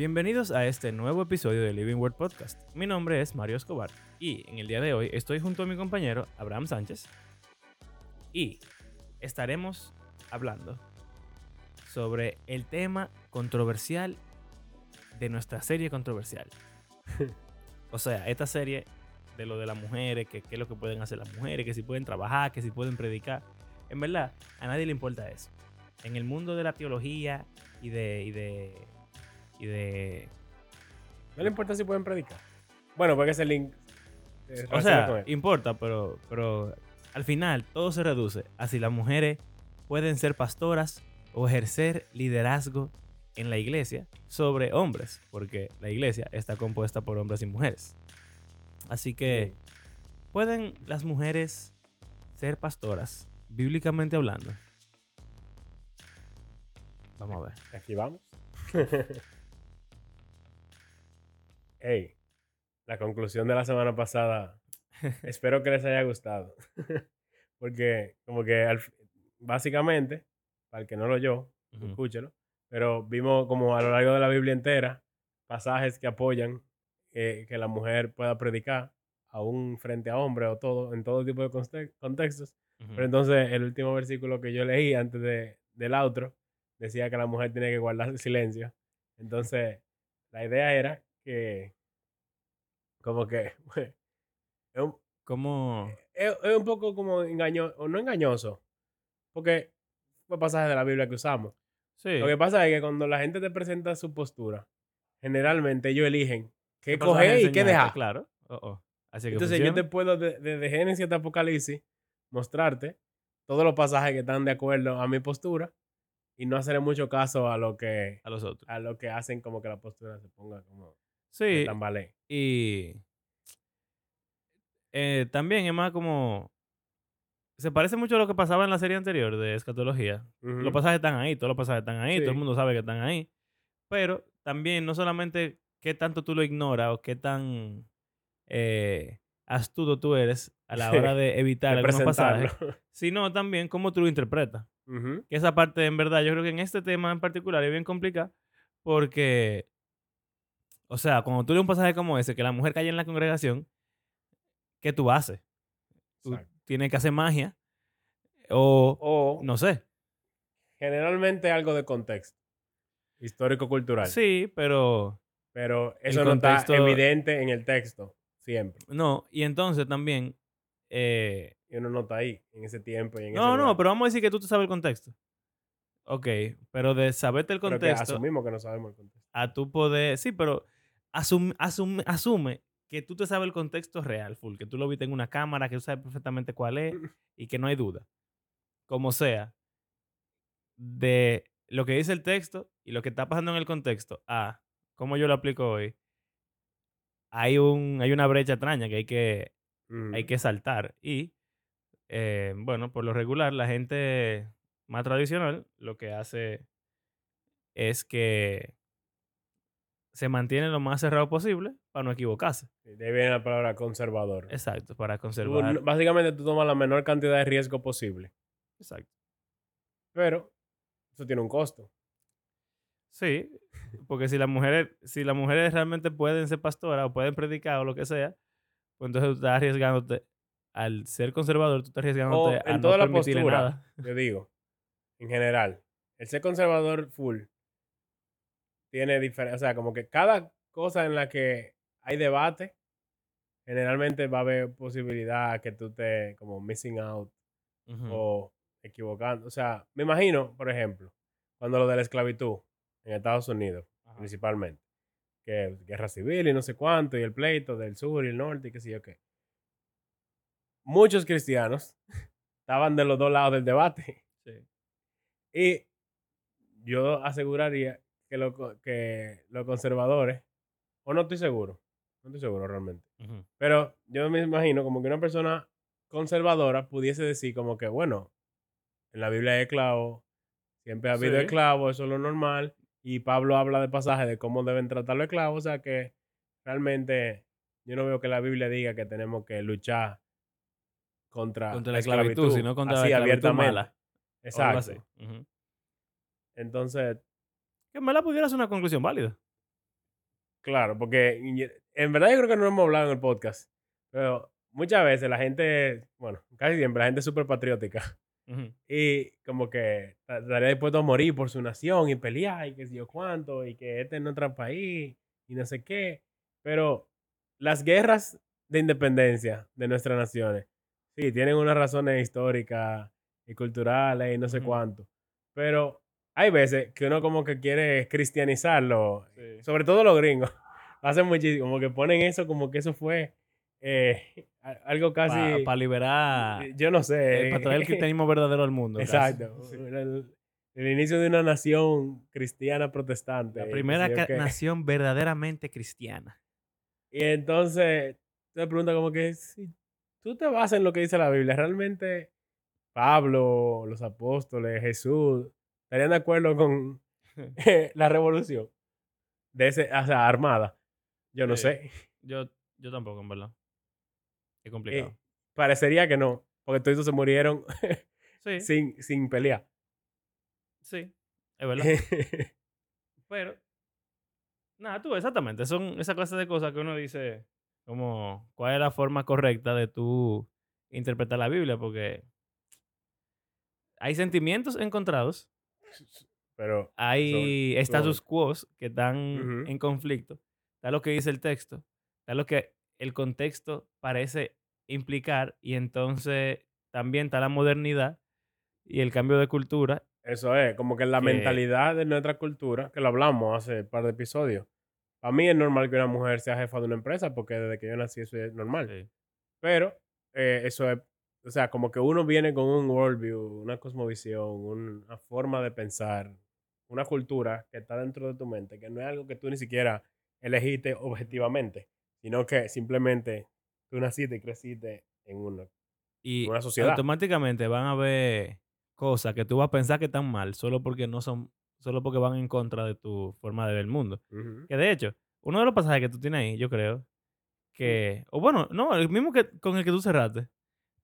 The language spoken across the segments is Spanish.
Bienvenidos a este nuevo episodio de Living Word Podcast. Mi nombre es Mario Escobar y en el día de hoy estoy junto a mi compañero Abraham Sánchez y estaremos hablando sobre el tema controversial de nuestra serie controversial. o sea, esta serie de lo de las mujeres, que qué es lo que pueden hacer las mujeres, que si pueden trabajar, que si pueden predicar. En verdad, a nadie le importa eso. En el mundo de la teología y de, y de y de... No le importa si pueden predicar. Bueno, porque ese link... eh, O sea, importa, pero, pero al final todo se reduce a si las mujeres pueden ser pastoras o ejercer liderazgo en la iglesia sobre hombres, porque la iglesia está compuesta por hombres y mujeres. Así que, ¿pueden las mujeres ser pastoras, bíblicamente hablando? Vamos a ver. Aquí vamos. hey, la conclusión de la semana pasada. espero que les haya gustado. Porque, como que al básicamente, para el que no lo oyó, escúchelo. Pero vimos como a lo largo de la Biblia entera pasajes que apoyan eh, que la mujer pueda predicar, aún frente a hombres o todo, en todo tipo de conte- contextos. Ujú. Pero entonces el último versículo que yo leí antes de, del outro decía que la mujer tiene que guardar silencio. Entonces la idea era que como que es un, ¿Cómo? es- es un poco como engañoso, o no engañoso, porque fue pasaje de la Biblia que usamos. Sí. Lo que pasa es que cuando la gente te presenta su postura, generalmente ellos eligen qué coger y qué dejar. Claro. Oh, oh. Así que Entonces yo te puedo, de- desde Génesis hasta Apocalipsis, mostrarte todos los pasajes que están de acuerdo a mi postura y no hacerle mucho caso a lo que, a los otros. a lo que hacen como que la postura se ponga como Sí. tambalé. Y eh, también es más como... Se parece mucho a lo que pasaba en la serie anterior de escatología. Los pasajes están ahí, todos los pasajes están ahí, todo el mundo sabe que están ahí. Pero también no solamente qué tanto tú lo ignoras o qué tan eh, astuto tú eres a la hora de evitar De algunos pasajes, sino también cómo tú lo interpretas. Que esa parte, en verdad, yo creo que en este tema en particular es bien complicada porque, o sea, cuando tú lees un pasaje como ese, que la mujer cae en la congregación, ¿qué tú haces? Tú Exacto. tienes que hacer magia o, O no sé. generalmente algo de contexto histórico-cultural. Sí, pero Pero eso no está contexto- evidente en el texto siempre. no. Y entonces también... eh, Y uno no está ahí en ese tiempo y en ese no, no, lugar. pero vamos a decir que tú te sabes el contexto. Ok, pero de saberte el Pero que contexto asumimos que no sabemos el contexto. a tu poder... Sí, pero asum- asum- asume que tú te sabes el contexto real, full, que tú lo viste en una cámara, que tú sabes perfectamente cuál es y que no hay duda. Como sea, de lo que dice el texto y lo que está pasando en el contexto a cómo yo lo aplico hoy, hay, un, hay una brecha extraña que hay que, hay que saltar. Y, eh, bueno, por lo regular, la gente más tradicional lo que hace es que se mantiene lo más cerrado posible para no equivocarse. De ahí viene la palabra conservador. Exacto, para conservar. básicamente tú tomas la menor cantidad de riesgo posible. Exacto. Pero eso tiene un costo. Sí, porque si las mujeres, si las mujeres realmente pueden ser pastoras o pueden predicar o lo que sea, pues entonces tú estás arriesgándote, al ser conservador, tú estás arriesgándote a en no toda la postura. nada. Yo digo, en general, el ser conservador full tiene diferencia. O sea, como que cada cosa en la que hay debate, generalmente va a haber posibilidad que tú te como missing out Ujú. o equivocando. O sea, me imagino, por ejemplo, cuando lo de la esclavitud en Estados Unidos, Ajá. principalmente, que guerra civil y no sé cuánto, y el pleito del sur y el norte y qué sé yo qué. Muchos cristianos estaban de los dos lados del debate. Sí. Y yo aseguraría que, lo que los conservadores, o no estoy seguro, no estoy seguro realmente, pero yo me imagino como que una persona conservadora pudiese decir como que, bueno, en la Biblia hay esclavos, siempre ha habido Sí. esclavos, eso es lo normal, y Pablo habla de pasajes de cómo deben tratar los esclavos, o sea que realmente yo no veo que la Biblia diga que tenemos que luchar contra, Contra la esclavitud, sino contra la esclavitud abiertamente. mala. Exacto. así. Entonces, Que en verdad pudiera ser una conclusión válida. Claro, porque en verdad yo creo que no hemos hablado en el podcast, pero muchas veces la gente, bueno, casi siempre la gente es súper patriótica y como que ta- estaría dispuesto a morir por su nación y pelear y qué sé yo cuánto y que este es nuestro país y no sé qué, pero las guerras de independencia de nuestras naciones, sí, tienen unas razones históricas y culturales y no sé cuánto, pero hay veces que uno como que quiere cristianizarlo, Sí. sobre todo los gringos, hacen muchísimo, como que ponen eso como que eso fue eh, algo casi... Para liberar, Yo no sé. para traer el cristianismo verdadero al mundo. Exacto. Sí. El, el inicio de una nación cristiana protestante. La qué primera nación verdaderamente cristiana. Y entonces te pregunta como que si tú te basas en lo que dice la Biblia, realmente Pablo, los apóstoles, Jesús, estarían de acuerdo con la revolución de ese, o sea, armada. Yo no Sí. sé. Yo, yo tampoco, en verdad. Es Eh, complicado. parecería que no, porque todos se murieron sí, sí, sin, sin pelear. es verdad. Pero, nada, tú, exactamente. Son esa clase de cosas que uno dice, como, ¿cuál es la forma correcta de tú interpretar la Biblia? Porque hay sentimientos encontrados, Pero hay Son- status quo que están Ujú. en conflicto. Está lo que dice el texto, está lo que el contexto parece implicar, y entonces también está la modernidad y el cambio de cultura. Eso es, como que la que- mentalidad de nuestra cultura, que lo hablamos hace un par de episodios. Para mí es normal que una mujer sea jefa de una empresa, porque desde que yo nací eso es normal. Sí. Pero eh, eso es, o sea, como que uno viene con un worldview, una cosmovisión, una forma de pensar, una cultura que está dentro de tu mente, que no es algo que tú ni siquiera elegiste objetivamente, sino que simplemente tú naciste y creciste en una. Y Una sociedad. automáticamente van a ver cosas que tú vas a pensar que están mal solo porque no son, solo porque van en contra de tu forma de ver el mundo. Que de hecho, uno de los pasajes que tú tienes ahí, yo creo, que, o bueno, no, el mismo que con el que tú cerraste,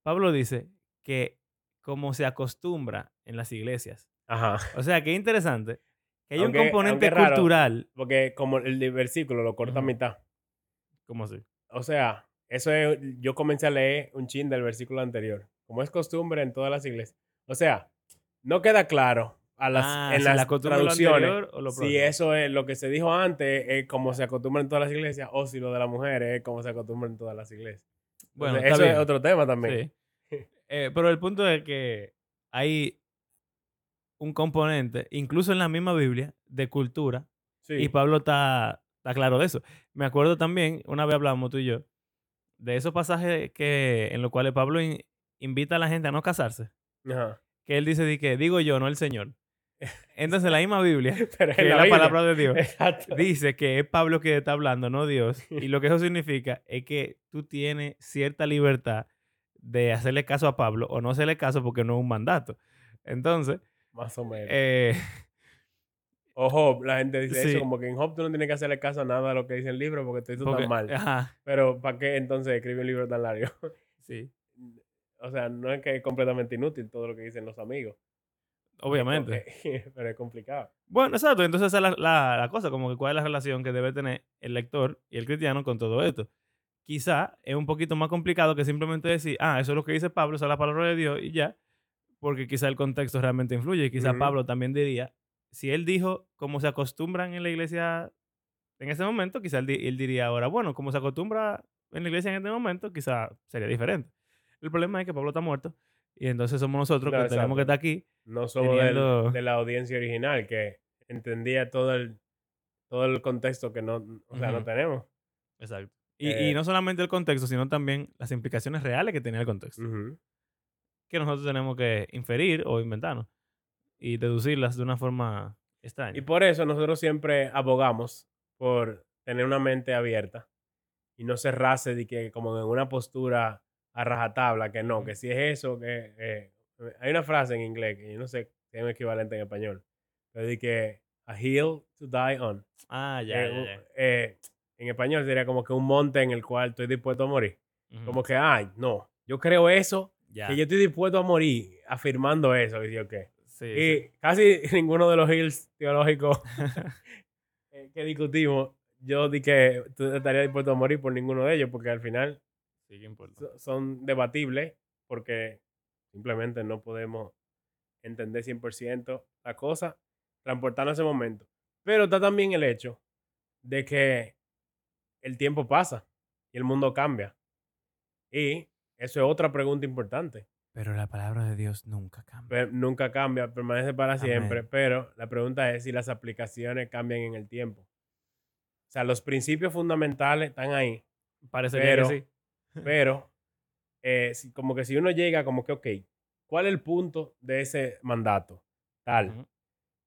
Pablo dice que como se acostumbra en las iglesias. Ajá. O sea, que interesante que hay Aunque- un componente raro. cultural. Porque como el versículo lo corta a mitad. ¿Cómo así? O sea, eso es, yo comencé a leer un chin del versículo anterior, como es costumbre en todas las iglesias. O sea, no queda claro a las, Ah, en si las la traducciones o lo si eso es lo que se dijo antes, es como se acostumbra en todas las iglesias, o si lo de las mujeres es como se acostumbra en todas las iglesias. Bueno, Entonces, eso bien. es otro tema también. Sí. Eh, pero el punto es que hay un componente, incluso en la misma Biblia, de cultura, Sí. y Pablo está, está claro de eso. Me acuerdo también, una vez hablamos tú y yo, de esos pasajes que, en los cuales Pablo in- invita a la gente a no casarse. Ajá. Que él dice que digo yo, no el Señor. Entonces la misma Biblia, Pero que es la palabra de Dios, Exacto. dice que es Pablo que está hablando, no Dios. Y lo que eso significa es que tú tienes cierta libertad de hacerle caso a Pablo o no hacerle caso porque no es un mandato. Entonces, Más o menos. eh, o Job, la gente dice sí. eso, como que en Job tú no tienes que hacerle caso a nada de lo que dice el libro porque tú porque- estás mal. ajá, Pero ¿para qué entonces escribe un libro tan largo? sí, o sea, no es que es completamente inútil todo lo que dicen los amigos. Obviamente. Porque- pero es complicado. Bueno, exacto. Entonces esa es la, la- la cosa, como que cuál es la relación que debe tener el lector y el cristiano con todo esto. Quizá es un poquito más complicado que simplemente decir, ah, eso es lo que dice Pablo, esa es la palabra de Dios y ya, porque quizá el contexto realmente influye. Y quizá. Pablo también diría, si él dijo como se acostumbran en la iglesia en ese momento, quizá él diría ahora, bueno, como se acostumbra en la iglesia en este momento, quizá sería diferente. El problema es que Pablo está muerto y entonces somos nosotros No, que tenemos que exacto. estar aquí. No somos del- Teniendo- de la audiencia original que entendía todo el, todo el contexto que no, o sea, no Ujú. tenemos. Exacto. Y, Eh, y no solamente el contexto, sino también las implicaciones reales que tenía el contexto. Ujú. Que nosotros tenemos que inferir o inventarnos y deducirlas de una forma extraña. Y por eso nosotros siempre abogamos por tener una mente abierta y no cerrarse de que como en una postura a rajatabla, que no, que si es eso, que... eh, hay una frase en inglés que yo no sé si es un equivalente en español, pero de que a hill to die on. ah, ya, Eh, ya, un- ya. eh, en español sería como que un monte en el cual estoy dispuesto a morir. Como que, ay, no, yo creo eso, Ya. que yo estoy dispuesto a morir afirmando eso. Y yo, ¿qué? Sí, Y casi ninguno de los hills teológicos que discutimos yo di que tú estarías dispuesto a morir por ninguno de ellos, porque al final Son debatibles, porque simplemente no podemos entender 100% la cosa, transportarnos ese momento. Pero está también el hecho de que el tiempo pasa y el mundo cambia. Y eso es otra pregunta importante. Pero la palabra de Dios nunca cambia. Nunca cambia, permanece para siempre, pero la pregunta es si las aplicaciones cambian en el tiempo. O sea, los principios fundamentales están ahí, pero- que sí. Pero eh, como que si uno llega como que, ok, ¿cuál es el punto de ese mandato? Tal. Ujú.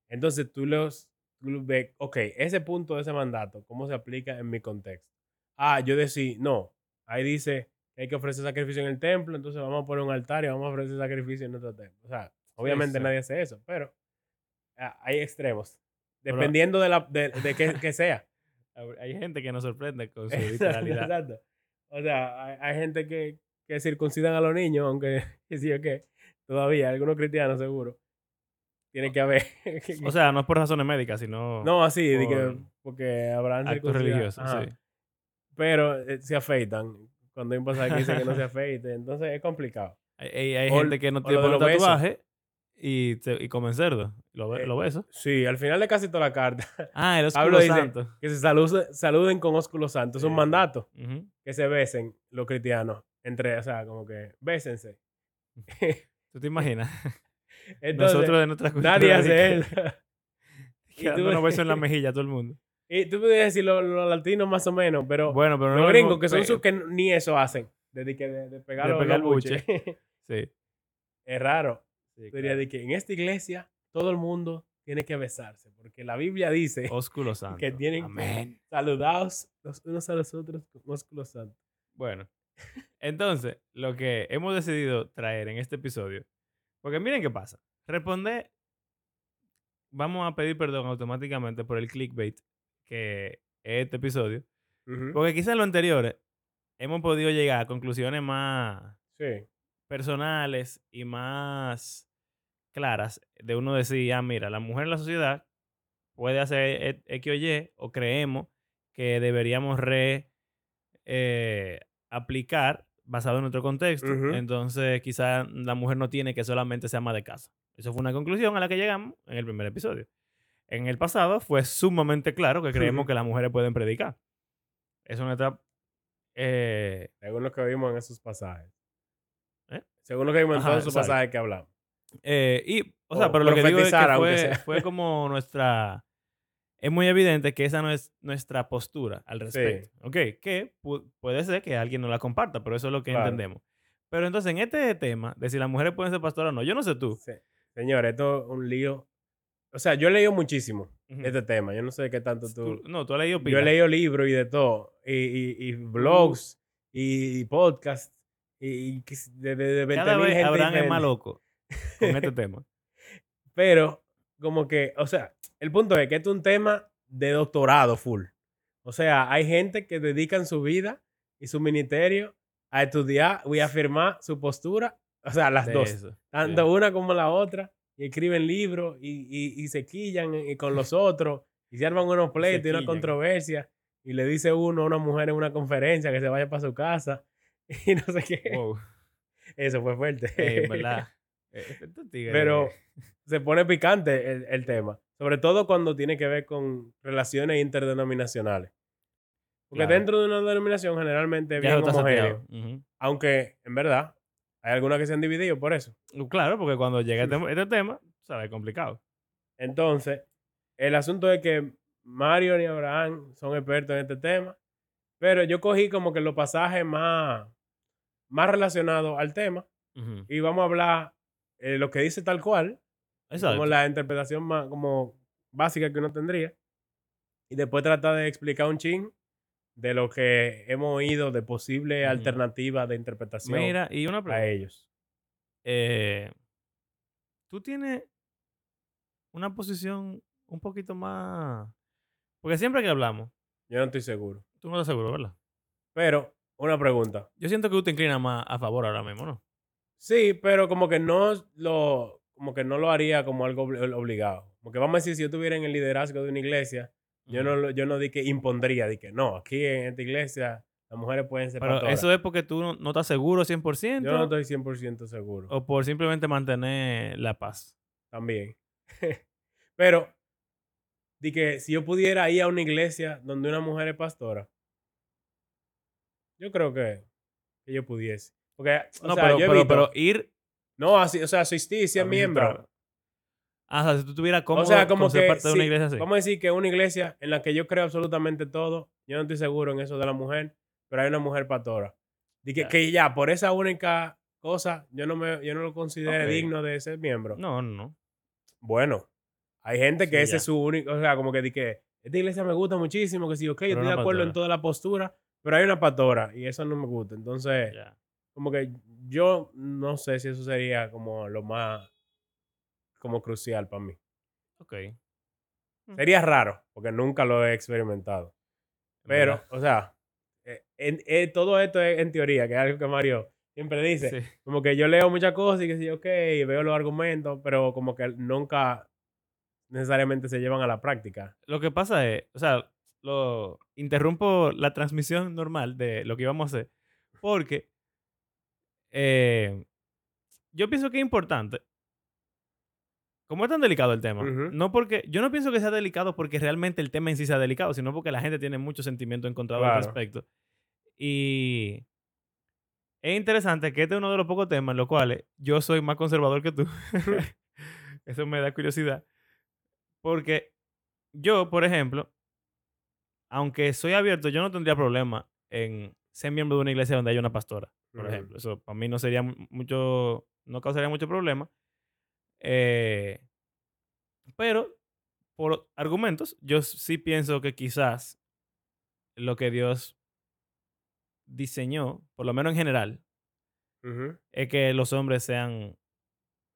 Entonces tú los tú ves, ok, ese punto de ese mandato, ¿cómo se aplica en mi contexto? Ah, yo decía, no, ahí dice que hay que ofrecer sacrificio en el templo, entonces vamos a poner un altar y vamos a ofrecer sacrificio en nuestro templo. O sea, obviamente sí. nadie hace eso, pero ah, hay extremos, Pero- dependiendo de, la, de, de qué, qué sea. Hay gente que nos sorprende con su literalidad. Exacto. O sea, hay, hay gente que, que circuncidan a los niños, aunque que sí o qué, todavía, algunos cristianos seguro. Tiene que haber. O sea, no es por razones médicas, sino no, así, de que- por porque habrán actos religiosos. Sí. Pero eh, se afeitan. Cuando hay un pasaje que dice que no se afeite, entonces es complicado. Hay, hay- hay O- gente que no tiene por tatuaje y, se- y comen cerdo. Lo, Eh, lo beso. Sí, al final de casi toda la carta, Ah, el dice- santo. que se salude- saluden con ósculo santo. Es un mandato que se besen los cristianos. Entre, o sea, como que bésense. ¿Tú te imaginas? Entonces, Nosotros de nuestra cultura. Nadie hace eso. que unos besos en la mejilla a todo el mundo. Y tú puedes decir los los latinos más o menos, pero Bueno, pero no los lo gringos que son sus que ni eso hacen. Desde que de, de pegar De pegar los buches. Sí. es raro. Sí claro. de que en esta iglesia todo el mundo tiene que besarse. Porque la Biblia dice Ósculo santo. que tienen Amén. que saludados los unos a los otros con ósculo santo. Bueno, entonces, lo que hemos decidido traer en este episodio, porque miren qué pasa. Responder, vamos a pedir perdón automáticamente por el clickbait que es este episodio, porque quizás en lo anteriores hemos podido llegar a conclusiones más Sí. personales y más claras de uno decir, ah, mira, la mujer en la sociedad puede hacer e- X o Y, o creemos que deberíamos re eh, aplicar basado en nuestro contexto. Entonces, quizá la mujer no tiene que solamente ser ama de casa. Eso fue una conclusión a la que llegamos en el primer episodio. En el pasado fue sumamente claro que creemos que las mujeres pueden predicar. Eso es nuestra... eh, Según lo que vimos en esos pasajes. ¿Eh? Según lo que vimos en todos esos pasajes que hablamos. Eh, y, o sea, O pero lo que digo es que fue, sea. fue como nuestra... Es muy evidente que esa no es nuestra postura al respecto. ¿Ok? Que pu- puede ser que alguien no la comparta, pero eso es lo que Claro. entendemos. Pero entonces, en este tema de si las mujeres pueden ser pastoras o no, yo no sé tú. Sí. Señor, esto es un lío. O sea, yo he leído muchísimo Ujú. este tema. Yo no sé qué tanto tú. No, tú has leído Yo pila. he leído libros y de todo. Y, y, y blogs y, podcasts. Y, y de, de, de 20.000 Cada vez gente Abraham es más loco con este tema. Pero, como que, o sea, el punto es que esto es un tema de doctorado full. O sea, hay gente que dedican su vida y su ministerio a estudiar y afirmar su postura. O sea, las de dos. eso. Tanto una como la otra. Y escriben libros y, y, y se quillan y con los otros. Y se arman unos pleitos y una controversia. Y le dice uno a una mujer en una conferencia que se vaya para su casa. Y no sé qué. Wow. Eso fue fuerte. Ey, en verdad. Eh, tigres, Pero eh, se pone picante el, el tema. Sobre todo cuando tiene que ver con relaciones interdenominacionales. Porque Claro. dentro de una denominación generalmente es bien homogéneo. Aunque, en verdad, hay algunas que se han dividido por eso. Claro, porque cuando llega este, este tema, sabe, complicado. Entonces, el asunto es que Mario y Abraham son expertos en este tema. Pero yo cogí como que los pasajes más, más relacionados al tema. Y vamos a hablar eh, lo que dice tal cual. Exacto. como la interpretación más como básica que uno tendría. Y después tratar de explicar un chin de lo que hemos oído de posible Ujú. alternativa de interpretación Mira, y una a ellos. eh, tú tienes una posición un poquito más... Porque siempre que hablamos, Yo no estoy seguro. tú no estás seguro, ¿verdad? Pero, una pregunta. Yo siento que tú te inclinas más a favor ahora mismo, ¿no? Sí, pero como que no lo, como que no lo haría como algo obli- obligado. Porque vamos a decir, si yo estuviera en el liderazgo de una iglesia Yo no, lo- yo no di que impondría, di que no, aquí en esta iglesia las mujeres pueden ser Pero pastoras. eso es porque tú no, no estás seguro 100% Yo no estoy 100% seguro. o por simplemente mantener la paz. También. Pero, di que si yo pudiera ir a una iglesia donde una mujer es pastora, yo creo que, que yo pudiese. Porque, o No, sea, pero, yo pero, pero ir... no, así, o sea, asistir, ser a visitar- miembro. Ah, o sea, si tú estuvieras cómodo O sea, como ser que, parte de una iglesia así. vamos a decir que una iglesia en la que yo creo absolutamente todo, yo no estoy seguro en eso de la mujer, pero hay una mujer pastora. Di que, Ya. que ya, por esa única cosa, yo no, me, yo no lo considero digno de ser miembro. No, no, no. Bueno, hay gente que Sí, ese ya. es su único, o sea, como que di que esta iglesia me gusta muchísimo, que sí, ok, yo estoy de acuerdo en toda la postura, pero hay una pastora y eso no me gusta. Entonces. Como que yo no sé si eso sería como lo más, como crucial para mí. Ok. Mm. Sería raro, porque nunca lo he experimentado. Pero, ¿Verdad? o sea, eh, en- eh, todo esto es en teoría, que es algo que Mario siempre dice. Sí. Como que yo leo muchas cosas y que sí, ok, veo los argumentos, pero como que nunca necesariamente se llevan a la práctica. Lo que pasa es, o sea, lo interrumpo la transmisión normal de lo que íbamos a hacer porque eh, yo pienso que es importante. Como es tan delicado el tema, Ujú. no porque yo no pienso que sea delicado porque realmente el tema en sí sea delicado, sino porque la gente tiene mucho sentimiento encontrado al Claro. respecto. Y es interesante que este es uno de los pocos temas en los cuales yo soy más conservador que tú. Eso me da curiosidad. Porque yo, por ejemplo, aunque soy abierto, yo no tendría problema en ser miembro de una iglesia donde haya una pastora, por ejemplo. Eso para mí no sería mu- mucho, no causaría mucho problema. Eh, pero, por argumentos, yo sí pienso que quizás lo que Dios diseñó, por lo menos en general, es que los hombres sean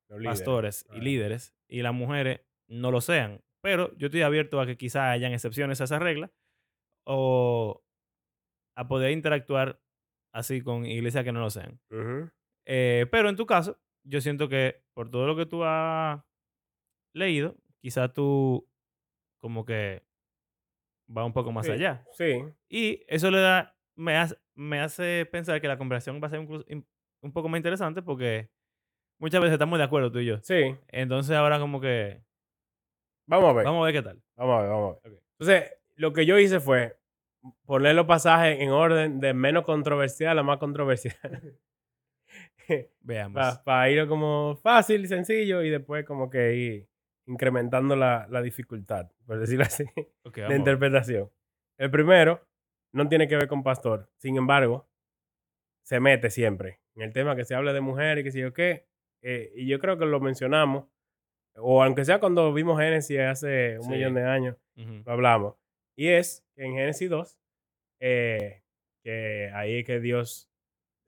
Los líderes. pastores y líderes y las mujeres no lo sean. Pero yo estoy abierto a que quizás hayan excepciones a esa regla o a poder interactuar así con iglesias que no lo sean. Eh, pero en tu caso, yo siento que por todo lo que tú has leído, quizás tú como que va un poco más Sí, allá. Sí. Y eso le da, me hace, me hace pensar que la conversación va a ser incluso in- un poco más interesante porque muchas veces estamos de acuerdo tú y yo. Sí. Entonces ahora como que Vamos a ver. vamos a ver qué tal. Vamos a ver, vamos a ver. Entonces, lo que yo hice fue poner los pasajes en orden de menos controversial a más controversial. Veamos. Para ir como fácil, sencillo y después como que ir incrementando la, la dificultad, por decirlo así, de interpretación. El primero no tiene que ver con pastor. Sin embargo, se mete siempre en el tema que se habla de mujer y que sé yo qué. eh, y yo creo que lo mencionamos, o aunque sea cuando vimos Génesis hace un Sí. millón de años, lo hablamos. Y es que en Génesis 2, eh, que ahí es que Dios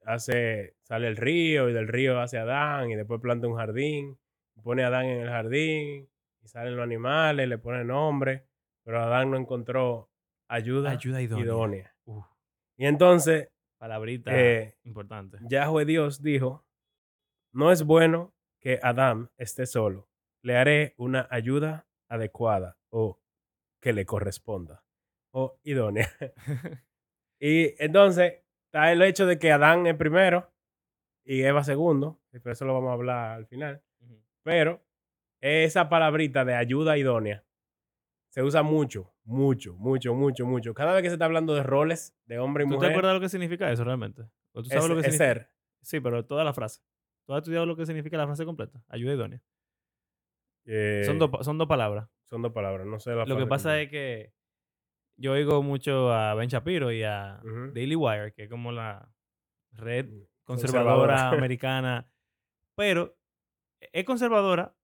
hace, sale el río y del río hace Adán y después planta un jardín, pone a Adán en el jardín y salen los animales, le pone nombre, pero Adán no encontró ayuda, Ayuda idónea. idónea. Y entonces palabrita Eh, importante. Yahweh Dios dijo, no es bueno que Adán esté solo, le haré una ayuda adecuada o que le corresponda o idónea. y entonces está el hecho de que Adán es primero y Eva segundo, y por eso lo vamos a hablar al final, pero esa palabrita de ayuda idónea se usa mucho, mucho, mucho, mucho, mucho. Cada vez que se está hablando de roles de hombre y ¿Tú te mujer, acuerdas lo que significa eso realmente? ¿O tú sabes es, lo que es significa? ser. Sí, pero toda la frase. ¿Tú has estudiado lo que significa la frase completa? Ayuda idónea. Eh, Son, son dos palabras. Son dos palabras, no sé la Lo que pasa es que yo oigo mucho a Ben Shapiro y a. Daily Wire, que es como la red Mm, conservadora americana. Pero es conservadora,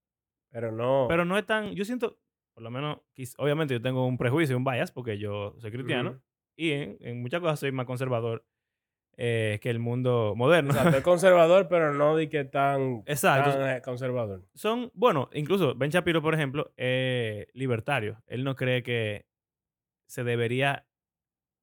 Pero no. pero no es tan. Yo siento, por lo menos, obviamente yo tengo un prejuicio, un bias, porque yo soy cristiano y en, en muchas cosas soy más conservador eh, que el mundo moderno. Exacto, es conservador, pero no di que tan, Exacto. tan, eh, conservador. Son, bueno, incluso Ben Shapiro, por ejemplo, es libertario. Él no cree que se debería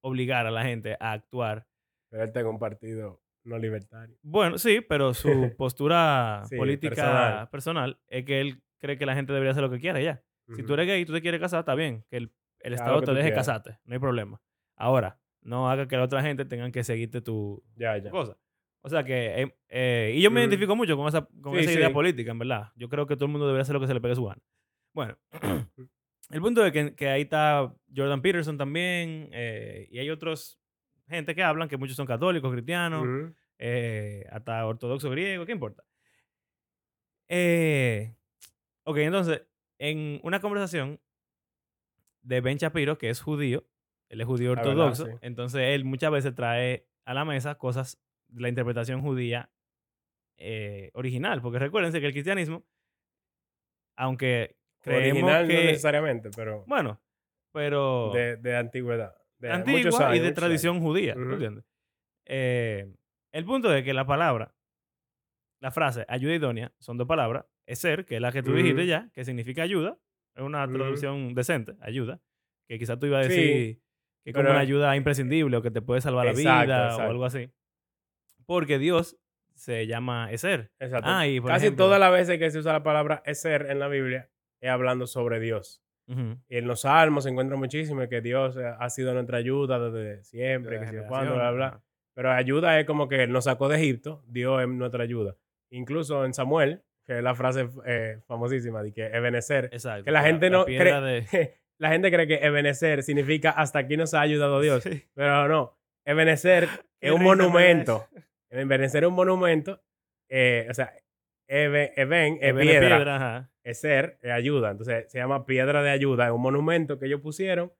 obligar a la gente a actuar. Pero él tenga un partido no libertario. Bueno, sí, pero su postura Sí, política personal. personal. es que él cree que la gente debería hacer lo que quiera ya. Si tú eres gay y tú te quieres casar, está bien. Que el el Estado que te deje quieras. casarte, no hay problema. Ahora, no haga que la otra gente tengan que seguirte tu, Ya, cosa. O sea que, eh, eh, y yo me identifico mucho con esa, con Sí, esa idea sí. política, en verdad. Yo creo que todo el mundo debería hacer lo que se le pegue su gana. Bueno, el punto es que, que ahí está Jordan Peterson también, eh, y hay otros gente que hablan, que muchos son católicos, cristianos, eh, hasta ortodoxo griego, ¿qué importa? Eh, ok, entonces, en una conversación de Ben Shapiro, que es judío, él es judío La verdad, ortodoxo, sí. entonces él muchas veces trae a la mesa cosas de la interpretación judía eh, original, porque recuérdense que el cristianismo, aunque creemos Original que... no necesariamente, pero bueno, pero de, de antigüedad. De antigua años, y de tradición judía, ¿tú Ujú. entiendes? Eh, el punto es que la palabra, la frase ayuda idónea, son dos palabras. Es ser, que es la que tú dijiste ya, que significa ayuda. Es una traducción decente, ayuda. Que quizás tú ibas a Sí, decir que es como una ayuda imprescindible o que te puede salvar la Exacto, vida o exacto. algo así. Porque Dios se llama Eser. Exacto. Ah, y Casi ejemplo- todas las veces que se usa la palabra ser en la Biblia es hablando sobre Dios. Ujú. Y en los salmos se encuentra muchísimo que Dios eh, ha sido nuestra ayuda desde siempre, De que si cuándo, bla, bla. Pero ayuda es como que nos sacó de Egipto, Dios es nuestra ayuda. Incluso en Samuel, que es la frase eh, famosísima de que Ebenezer, Exacto. que la gente no piedra cree, de- la gente cree que Ebenezer significa hasta aquí nos ha ayudado Dios. Sí. Pero no, Ebenezer es un monumento. Ebenezer es un monumento. eh, o sea, Ebe- Eben es Eben es piedra, piedra, ajá. Eser es ayuda. Entonces se llama piedra de ayuda. Es un monumento que ellos pusieron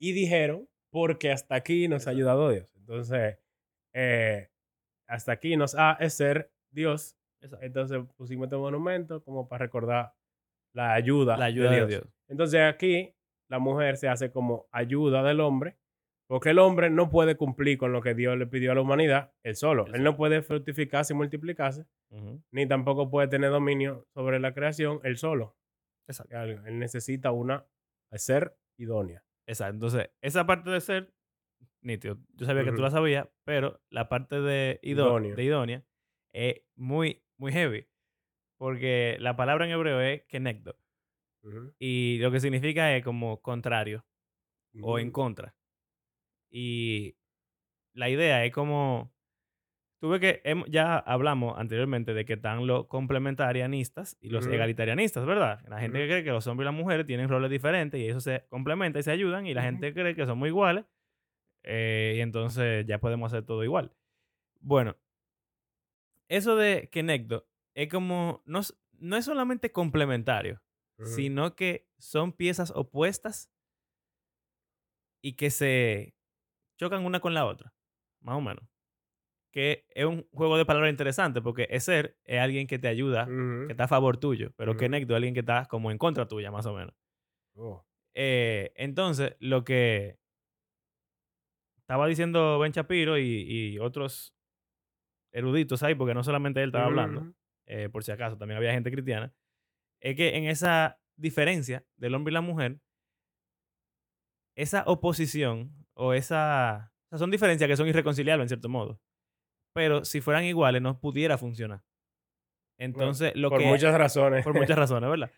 y dijeron porque hasta aquí nos ha ayudado Dios. Entonces, eh, hasta aquí nos ha ser Dios. Exacto. Entonces pusimos este monumento como para recordar la ayuda, La ayuda de Dios. entonces aquí la mujer se hace como ayuda del hombre, porque el hombre no puede cumplir con lo que Dios le pidió a la humanidad él solo. Él no puede fructificarse y multiplicarse, ni tampoco puede tener dominio sobre la creación él solo. Exacto. Él necesita una ser idónea. Exacto. Entonces, esa parte de ser, nítido. Yo sabía que tú la sabías, pero la parte de, Idóneo. de idónea es muy, muy heavy. Porque la palabra en hebreo es Y lo que significa es como contrario o en Ujú. contra. Y la idea es como. Tuve que. ya hablamos anteriormente de que están los complementarianistas y los egalitarianistas, ¿verdad? La gente que cree que los hombres y las mujeres tienen roles diferentes y eso se complementa y se ayudan. Y la gente cree que somos iguales. eh, y entonces ya podemos hacer todo igual. Bueno, eso de Kenekdo es como. No, no es solamente complementario, Sino que son piezas opuestas y que se chocan una con la otra, más o menos. Que es un juego de palabras interesante porque es ser es alguien que te ayuda, que está a favor tuyo, pero Ujú. Kenekdo es alguien que está como en contra tuya, más o menos. Oh. Eh, entonces, lo que estaba diciendo Ben Shapiro y, y otros eruditos ahí, porque no solamente él estaba hablando, eh, por si acaso, también había gente cristiana, es que en esa diferencia del hombre y la mujer, esa oposición o esa... o sea, son diferencias que son irreconciliables en cierto modo. Pero si fueran iguales no pudiera funcionar. Entonces, lo Por que... muchas razones. Por muchas razones, ¿verdad?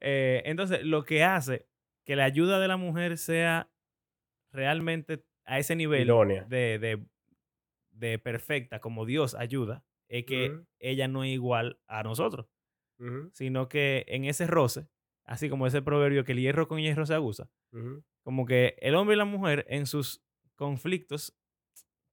Eh, entonces, lo que hace que la ayuda de la mujer sea realmente a ese nivel de, de, de perfecta como Dios ayuda, es que ella no es igual a nosotros, Sino que en ese roce, así como ese proverbio que el hierro con hierro se aguza, como que el hombre y la mujer en sus conflictos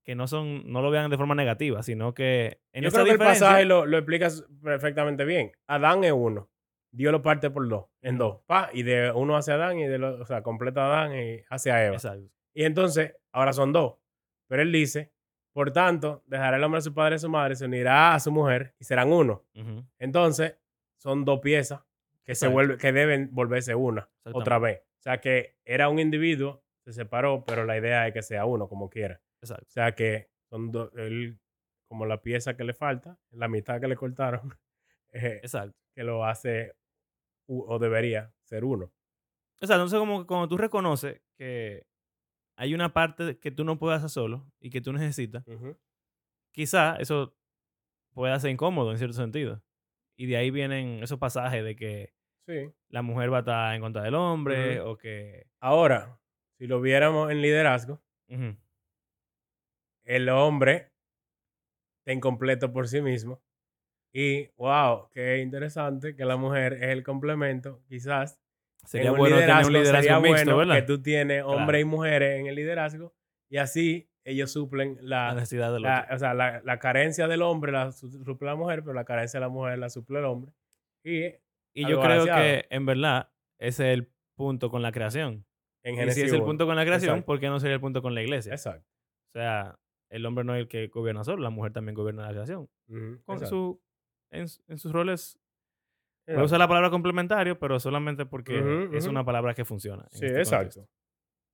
que no son no lo vean de forma negativa, sino que en Yo esa creo que el pasaje lo, lo explicas perfectamente bien. Adán es uno. Dios lo parte por dos, en dos. Pa, y de uno hacia Adán y de lo, o sea, completa Adán y hacia Eva. Exacto. Y entonces, ahora son dos. Pero él dice, por tanto, dejará el hombre a su padre y a su madre, se unirá a su mujer y serán uno. Entonces, son dos piezas que, se vuelve, que deben volverse una otra vez. O sea que era un individuo, se separó, pero la idea es que sea uno, como quiera. Exacto. O sea que son dos, él, como la pieza que le falta, la mitad que le cortaron, eh, Exacto. que lo hace u- o debería ser uno. O sea, entonces como que cuando tú reconoces que hay una parte que tú no puedes hacer solo y que tú necesitas, quizá eso pueda ser incómodo en cierto sentido. Y de ahí vienen esos pasajes de que Sí. la mujer va a estar en contra del hombre o que... Ahora, si lo viéramos en liderazgo, Ujú. el hombre está incompleto por sí mismo. Y, wow, qué interesante que la mujer es el complemento. Quizás Sería en un bueno tener un liderazgo liderazgo sería mixto, bueno ¿verdad? que tú tienes hombres Claro. y mujeres en el liderazgo y así ellos suplen La la, necesidad del la- o sea, la, la carencia del hombre la su- suple la mujer, pero la carencia de la mujer la suple el hombre. Y Y yo creo balanceado. que, en verdad, ese es el punto con la creación. en Y si es el 1. punto con la creación, Exacto. ¿por qué no sería el punto con la iglesia? Exacto. O sea, el hombre no es el que gobierna solo, la mujer también gobierna la creación. Con su, en, en sus roles. Voy a usar la palabra complementario, pero solamente porque es una palabra que funciona. Sí, este exacto. contexto.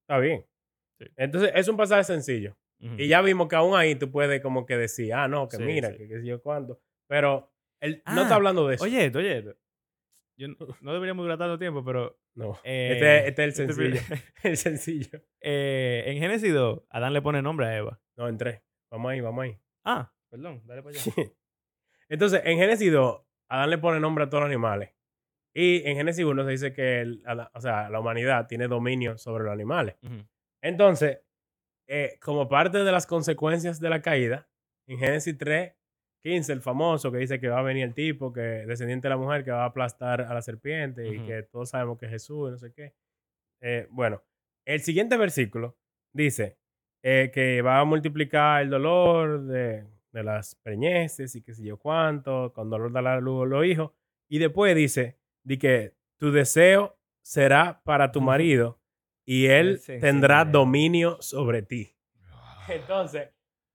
Está bien. Sí. Entonces, es un pasaje sencillo. Y ya vimos que aún ahí tú puedes como que decir, ah, no, que Sí, mira, sí. que qué sé yo cuánto. Pero él no Ah, está hablando de eso. Oye, esto, oye. esto. Yo no, no deberíamos durar tanto tiempo, pero. no. eh, este, este es el este- sencillo. el sencillo. eh, en Génesis 2, Adán le pone nombre a Eva. No, en tres. Vamos ahí, vamos ahí. Ah, perdón, dale para allá. Entonces, en Génesis 2, Adán le pone nombre a todos los animales. Y en Génesis 1 se dice que el- o sea, la humanidad tiene dominio sobre los animales. Entonces, eh, como parte de las consecuencias de la caída, en Génesis 3, 15, el famoso que dice que va a venir el tipo, que descendiente de la mujer, que va a aplastar a la serpiente y que todos sabemos que es Jesús y no sé qué. Eh, bueno, el siguiente versículo dice eh, que va a multiplicar el dolor de, de las preñeces y qué sé yo cuánto, con dolor da la luz los hijos. Y después dice, di que tu deseo será para tu marido y él tendrá sí, dominio sobre ti. Entonces,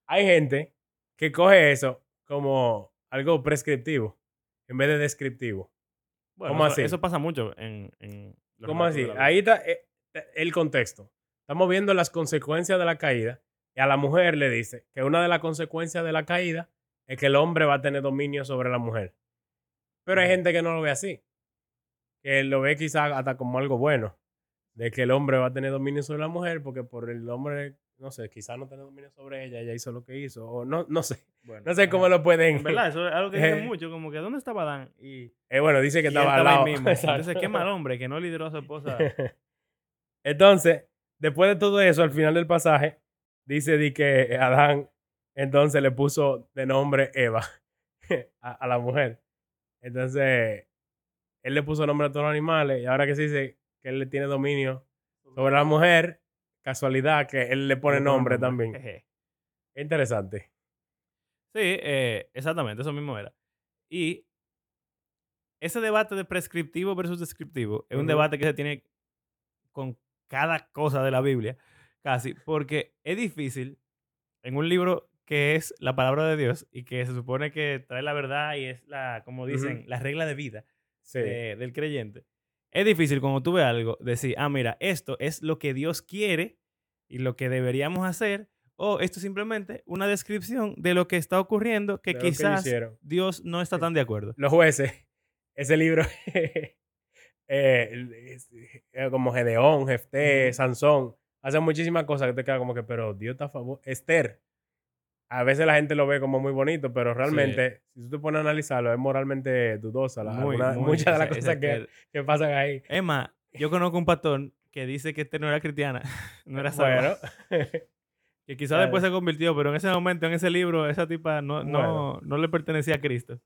hay gente que coge eso como algo prescriptivo en vez de descriptivo. Bueno, ¿Cómo eso, así? eso pasa mucho en. en ¿Cómo así? Ahí está eh, eh, el contexto. Estamos viendo las consecuencias de la caída y a la mujer le dice que una de las consecuencias de la caída es que el hombre va a tener dominio sobre la mujer. Pero hay gente que no lo ve así. Que lo ve quizás hasta como algo bueno. De que el hombre va a tener dominio sobre la mujer porque por el hombre, no sé, quizás no tener dominio sobre ella, ella hizo lo que hizo. O no, no sé. Bueno, No sé cómo lo pueden. En verdad, eso es algo que dicen mucho, como que ¿dónde estaba Adán? Y, Eh, bueno, dice que estaba al lado. mismo. Entonces, qué mal hombre que no lideró a su esposa. Entonces, después de todo eso, al final del pasaje, dice di que Adán entonces le puso de nombre Eva a, a la mujer. Entonces, él le puso nombre a todos los animales y ahora que se dice que él le tiene dominio sobre la mujer, casualidad que él le pone nombre también. Jeje. Interesante. Sí, eh, exactamente, eso mismo era. Y ese debate de prescriptivo versus descriptivo es un debate que se tiene con cada cosa de la Biblia, casi, porque es difícil en un libro que es la palabra de Dios y que se supone que trae la verdad y es la, como dicen, la regla de vida Sí. de- del creyente. Es difícil cuando tú ves algo decir, ah, mira, esto es lo que Dios quiere y lo que deberíamos hacer, o esto es simplemente una descripción de lo que está ocurriendo que De que quizás. Dios no está tan de acuerdo. Los jueces, ese libro, eh, eh, como Gedeón, Jefté. Sansón, hacen muchísimas cosas que te queda como que, pero Dios está a favor. Esther, a veces la gente lo ve como muy bonito, pero realmente, si tú te pones a analizarlo, es moralmente dudosa. la- Muy, alguna- muy, muchas de las cosas que, que pasan ahí. Más, yo conozco un pastor que dice que este no era cristiana, no era salva, Bueno, que quizás claro. después se convirtió, pero en ese momento, en ese libro, esa tipa no, no, Bueno. no le pertenecía a Cristo.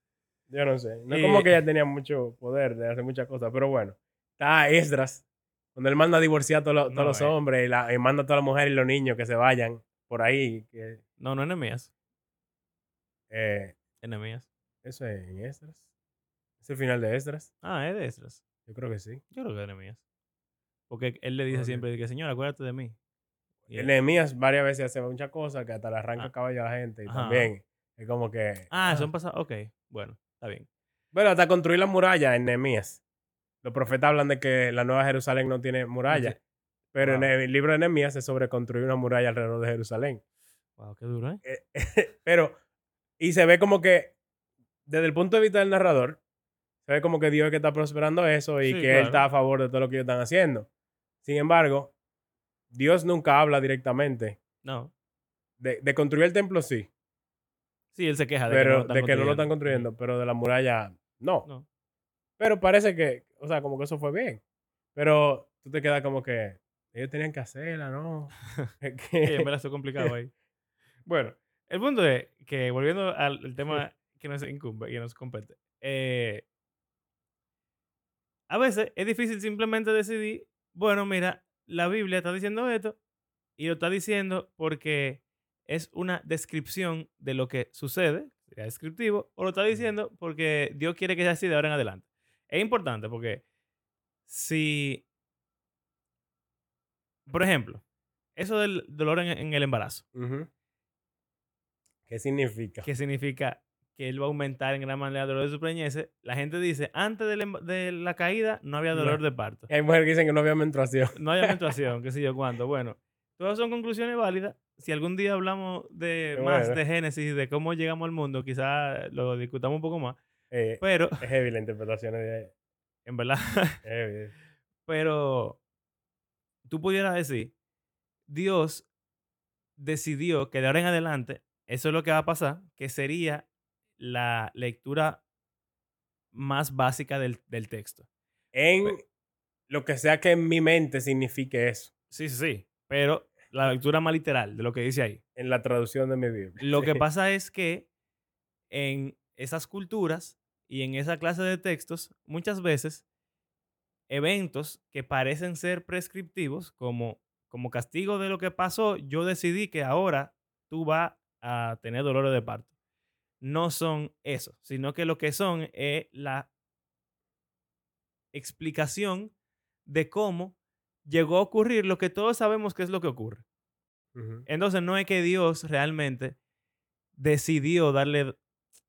yo no sé. No es Y- como que ella tenía mucho poder de hacer muchas cosas, pero bueno. Está Esdras, donde él manda a divorciar a todos los, todos No, los eh. hombres y, la- y manda a todas las mujeres y los niños que se vayan por ahí. Que, No, no Enemías. eh, Enemías. Eso es en Esdras. Es el final de Esdras. Ah, es de Esdras. Yo creo que sí. Yo creo que es Enemías. Porque él le dice siempre que, Señor, acuérdate de mí. Y En él- Nehemías varias veces hace muchas cosas que hasta le arranca Ah. caballo a la gente. Y Ajá. también es como que. Ah, son pasados. Ok, bueno, está bien. Bueno, hasta construir la muralla en Nehemías. Los profetas hablan de que la Nueva Jerusalén no tiene muralla. Sí. Pero en el libro de Nehemías es sobre construir una muralla alrededor de Jerusalén. Wow, qué duro, ¿eh? Eh, pero, y se ve como que, desde el punto de vista del narrador, se ve como que Dios es que está prosperando eso y Sí, que Él está a favor de todo lo que ellos están haciendo. Sin embargo, Dios nunca habla directamente. No. De, de construir el templo sí, Sí, él se queja de pero que no lo de que no lo están construyendo. pero de la muralla no. No. Pero parece que, o sea, como que eso fue bien. Pero tú te quedas como que ellos tenían que hacerla, ¿no? Es Sí, que- en verdad, complicado ahí. Bueno, el punto es que volviendo al tema que nos incumbe, que nos compete, eh, a veces es difícil simplemente decidir, bueno, mira, la Biblia está diciendo esto y lo está diciendo porque es una descripción de lo que sucede, sea descriptivo, o lo está diciendo porque Dios quiere que sea así de ahora en adelante. Es importante porque si, por ejemplo, eso del dolor en, en el embarazo. ¿Qué significa? que significa que él va a aumentar en gran manera el dolor de su preñez, la gente dice, antes de la caída no había No. dolor de parto. Hay mujeres que dicen que no había menstruación. No había menstruación, qué sé yo cuánto. Bueno, todas son conclusiones válidas. Si algún día hablamos de Qué más bueno. de Génesis, de cómo llegamos al mundo, quizás lo discutamos un poco más. Eh, Pero, es heavy la interpretación de en verdad, heavy. pero tú pudieras decir, Dios decidió que de ahora en adelante, eso es lo que va a pasar, que sería la lectura más básica del, del texto. En lo que sea que en mi mente signifique eso. Sí, sí, sí, pero la lectura más literal de lo que dice ahí. En la traducción de mi Biblia. Lo que pasa es que en esas culturas y en esa clase de textos, muchas veces eventos que parecen ser prescriptivos, como, como castigo de lo que pasó, yo decidí que ahora tú vas a tener dolores de parto. No son eso, sino que lo que son es la explicación de cómo llegó a ocurrir lo que todos sabemos que es lo que ocurre. Entonces no es que Dios realmente decidió darle,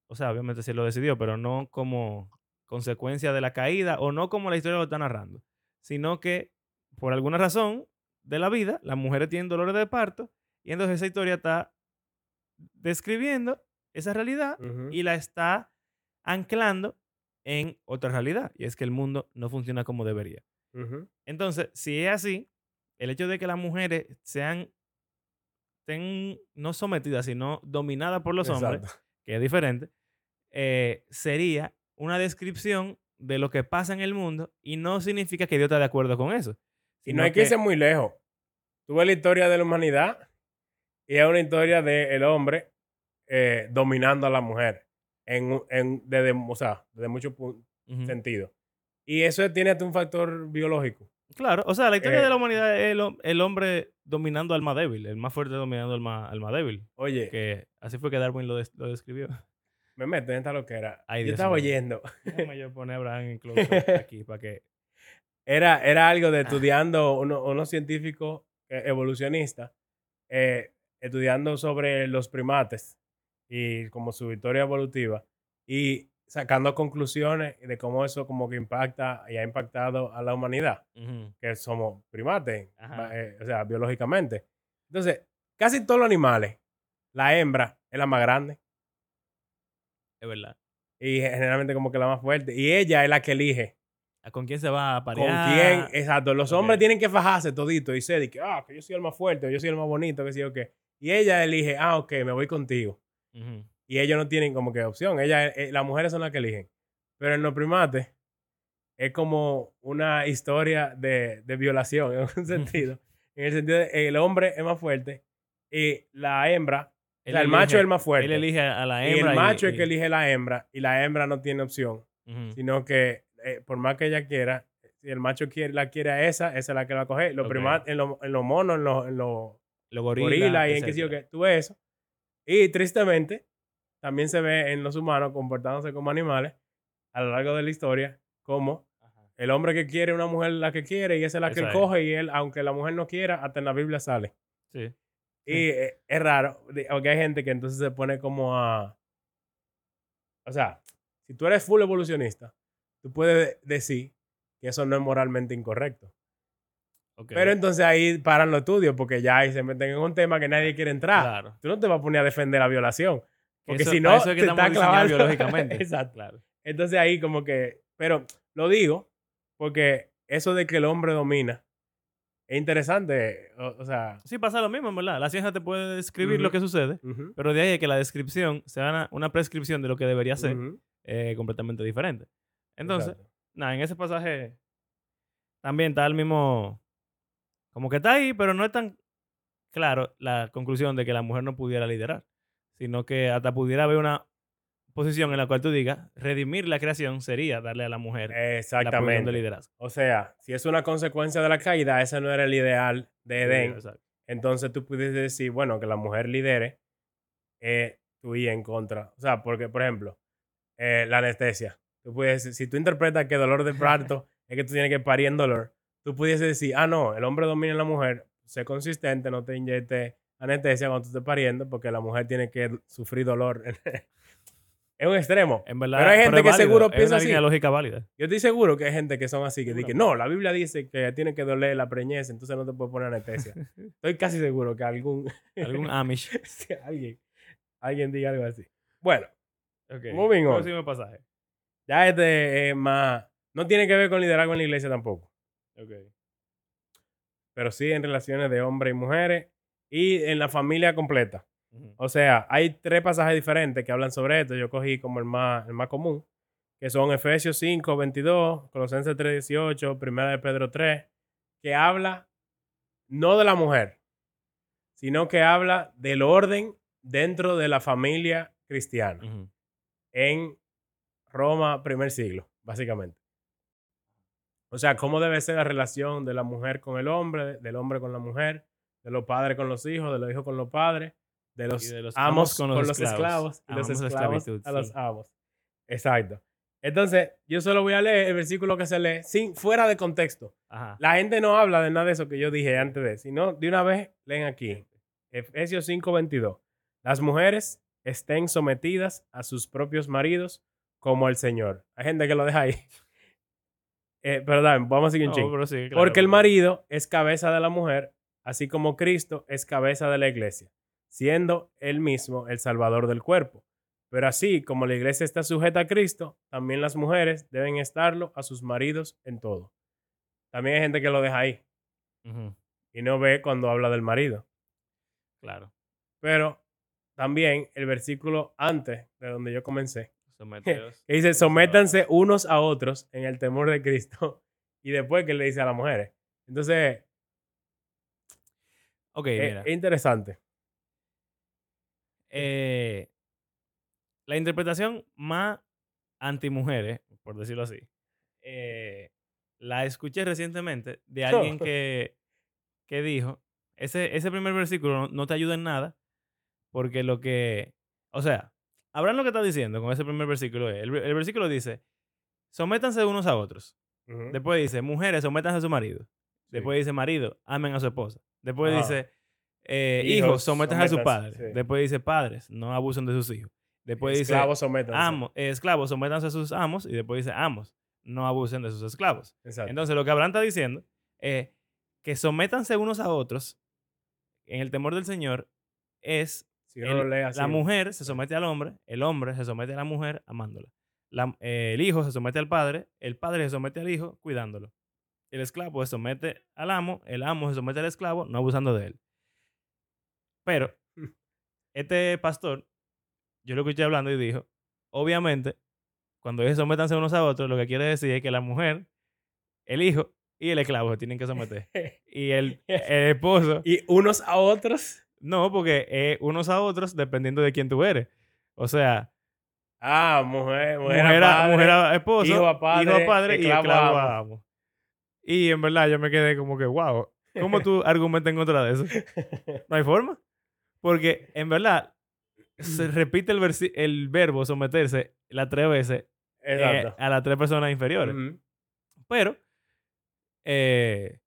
o sea, obviamente sí lo decidió, pero no como consecuencia de la caída o no como la historia lo está narrando, sino que por alguna razón de la vida, las mujeres tienen dolores de parto y entonces esa historia está describiendo esa realidad y la está anclando en otra realidad, y es que el mundo no funciona como debería. Entonces, si es así, el hecho de que las mujeres sean no sometidas, sino dominadas por los hombres, que es diferente, eh, sería una descripción de lo que pasa en el mundo y no significa que Dios está de acuerdo con eso. Y no hay que irse muy lejos. Tú ves la historia de la humanidad y es una historia del hombre eh, dominando a la mujer en, en, desde, o sea, desde muchos pu- Ujú. sentidos. Y eso tiene hasta un factor biológico. Claro, o sea, la historia Eh, de la humanidad es el, el hombre dominando al más débil, el más fuerte dominando al más, al más débil. Oye, Que así fue que Darwin lo, des- lo describió. me meto en esta loquera. Ay, Yo Dios estaba oyendo. Déjame yo poner a Abraham en close aquí para que... Era, era algo Ah. de estudiando uno- unos científicos eh, evolucionistas, eh, estudiando sobre los primates y como su historia evolutiva y sacando conclusiones de cómo eso como que impacta y ha impactado a la humanidad, que somos primates, eh, o sea, biológicamente. Entonces, casi todos los animales, la hembra es la más grande Es verdad. y generalmente como que la más fuerte y ella es la que elige. ¿A ¿Con quién se va a ¿Con parear? quién? Exacto. Los hombres tienen que fajarse todito y ser de que, ah, que yo soy el más fuerte, o yo soy el más bonito, que sí o qué. Y ella elige, ah, ok, me voy contigo. Y ellos no tienen como que opción. Ella, eh, las mujeres son las que eligen. Pero en los primates es como una historia de, de violación en un sentido. en el sentido de el hombre es más fuerte y la hembra, o sea, el macho es el más fuerte. Él elige a la y hembra. el macho es y- que elige la hembra y la hembra no tiene opción sino que eh, por más que ella quiera, si el macho quiere, la quiere a esa, esa es la que va a coger. Los Ok. primat- en los en los monos, en los, en los Los gorilas. gorilas y en qué sé yo qué, tú ves eso. Y tristemente, también se ve en los humanos comportándose como animales a lo largo de la historia, como Ajá. el hombre que quiere una mujer la que quiere y esa es la que él es. coge y él, aunque la mujer no quiera, hasta en la Biblia sale. Sí. Y eh, es raro, de- porque hay gente que entonces se pone como a... O sea, si tú eres full evolucionista, tú puedes decir que eso no es moralmente incorrecto. Pero entonces ahí paran los estudios porque ya ahí se meten en un tema que nadie quiere entrar. Claro. Tú no te vas a poner a defender la violación. Porque Eso- si no, eso es que te estamos está clavando. biológicamente. Exacto. Claro. Entonces ahí como que... Pero lo digo porque eso de que el hombre domina es interesante. O, o sea... Sí, pasa lo mismo, en verdad. La ciencia te puede describir lo que sucede, pero de ahí a que la descripción sea una, una prescripción de lo que debería ser eh, completamente diferente. Entonces, nada, en ese pasaje también está el mismo. Como que está ahí, pero no es tan claro la conclusión de que la mujer no pudiera liderar, sino que hasta pudiera haber una posición en la cual tú digas, redimir la creación sería darle a la mujer la posición de Exactamente. liderazgo. O sea, si es una consecuencia de la caída, ese no era el ideal de Edén. Entonces tú puedes decir, bueno, que la mujer lidere, eh, tú en contra. O sea, porque, por ejemplo, eh, la anestesia. Tú puedes si tú interpretas que dolor de parto es que tú tienes que parir en dolor, tú pudiese decir, ah, no, el hombre domina a la mujer, sé consistente, no te inyectes anestesia cuando tú estés pariendo, porque la mujer tiene que sufrir dolor. es un extremo. En verdad, Pero hay gente que válido, seguro es piensa una así. lógica válida. Yo estoy seguro que hay gente que son así, que dicen, no, la Biblia dice que tiene que doler la preñez, entonces no te puedes poner anestesia. Estoy casi seguro que algún, Algún Amish. Alguien, alguien diga algo así. Bueno. Moving on. Próximo pasaje. ya este es más, no tiene que ver con liderazgo en la iglesia tampoco, Ok. pero sí en relaciones de hombres y mujeres y en la familia completa. O sea, hay tres pasajes diferentes que hablan sobre esto. Yo cogí como el más, el más común, que son Efesios 5, 22, Colosenses 3, 18, Primera de Pedro 3, que habla no de la mujer, sino que habla del orden dentro de la familia cristiana en Roma, primer siglo, básicamente. O sea, cómo debe ser la relación de la mujer con el hombre, del hombre con la mujer, de los padres con los hijos, de los hijos con los padres, de los, de los amos, con los, esclavos. esclavos, y los esclavos a los sí. amos. Exacto. Entonces, yo solo voy a leer el versículo que se lee sin, fuera de contexto. Ajá. La gente no habla de nada de eso que yo dije antes de, sino de una vez leen aquí. Efesios 5:22. Las mujeres estén sometidas a sus propios maridos como el Señor. Hay gente que lo deja ahí. Eh, pero dame, vamos a seguir un No, sí, claro, Porque el marido es cabeza de la mujer, así como Cristo es cabeza de la iglesia, siendo él mismo el salvador del cuerpo. Pero así como la iglesia está sujeta a Cristo, también las mujeres deben estarlo a sus maridos en todo. También hay gente que lo deja ahí y no ve cuando habla del marido. Claro. Pero también el versículo antes de donde yo comencé, Someteos. que dice, sométanse unos a otros en el temor de Cristo. Y después que le dice a las mujeres. Entonces, Ok, es- mira. es interesante. eh, la interpretación más anti-mujeres, por decirlo así, eh, la escuché recientemente de alguien que, que dijo, ese, ese primer versículo no, no te ayuda en nada, porque lo que, o sea, Abraham lo que está diciendo con ese primer versículo es, el, el versículo dice, sométanse unos a otros. Después dice, mujeres, sométanse a su marido. Sí. Después dice, marido, amen a su esposa. Después dice, eh, Hijos, hijos, sométanse a su padre. sí. Después dice, padres, no abusen de sus hijos. Después dice, Esclavos sométanse. amos, eh, esclavos, sométanse a sus amos. Y después dice, amos, no abusen de sus esclavos. Exacto. Entonces, lo que Abraham está diciendo es que sométanse unos a otros en el temor del Señor es si el- la mujer se somete al hombre, el hombre se somete a la mujer amándola. La- eh, el hijo se somete al padre, el padre se somete al hijo cuidándolo. El esclavo se somete al amo, el amo se somete al esclavo no abusando de él. Pero este pastor, yo lo escuché hablando y dijo, obviamente, cuando ellos sometanse unos a otros, lo que quiere decir es que la mujer, el hijo y el esclavo se tienen que someter. Y el, el esposo y unos a otros. No, porque es unos a otros dependiendo de quién tú eres. O sea, Ah, mujer, mujer, mujer, a padre, mujer a esposo, hijo a padre, hijo a padre y esclavo a esclavo amo. a amo. Y en verdad yo me quedé como que, wow, ¿cómo tú argumentas en contra de eso? No hay forma. Porque en verdad se repite el, el verbo someterse las tres veces eh, a las tres personas inferiores. Pero eh,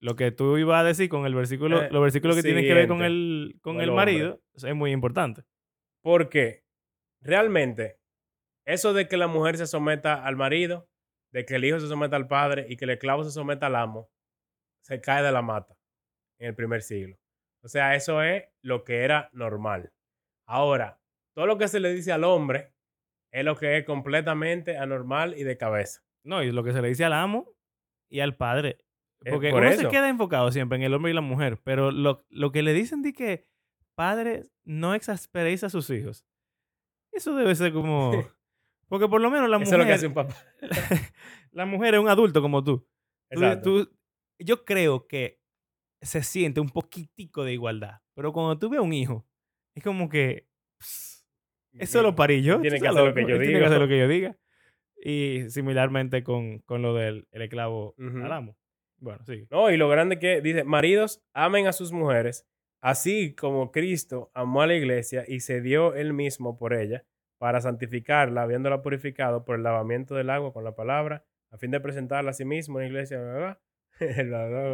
lo que tú ibas a decir con el versículo, Eh, los versículos que tienen que ver con el, con el marido es muy importante. Porque realmente eso de que la mujer se someta al marido, de que el hijo se someta al padre y que el esclavo se someta al amo, se cae de la mata en el primer siglo. O sea, eso es lo que era normal. Ahora, todo lo que se le dice al hombre es lo que es completamente anormal y de cabeza. No, y lo que se le dice al amo y al padre. Eh, Porque por uno eso. se queda enfocado siempre en el hombre y la mujer, pero lo, lo que le dicen de que padres no exasperéis a sus hijos, eso debe ser como... Porque por lo menos la Eso mujer... es lo que hace un papá. La mujer es un adulto como tú. Tú- Exacto. tú- yo creo que se siente un poquitico de igualdad. Pero cuando tú ves un hijo, es como que. pss, eso lo parí yo. Tiene tú que hacer lo que yo él Tiene que hacer lo que yo diga. Y similarmente con, con lo del el esclavo Ujú. al amo. Bueno, sí. No, y lo grande que dice, maridos, amen a sus mujeres, así como Cristo amó a la iglesia y se dio él mismo por ella, para santificarla, habiéndola purificado por el lavamiento del agua con la palabra, a fin de presentarla a sí mismo en la iglesia, bla,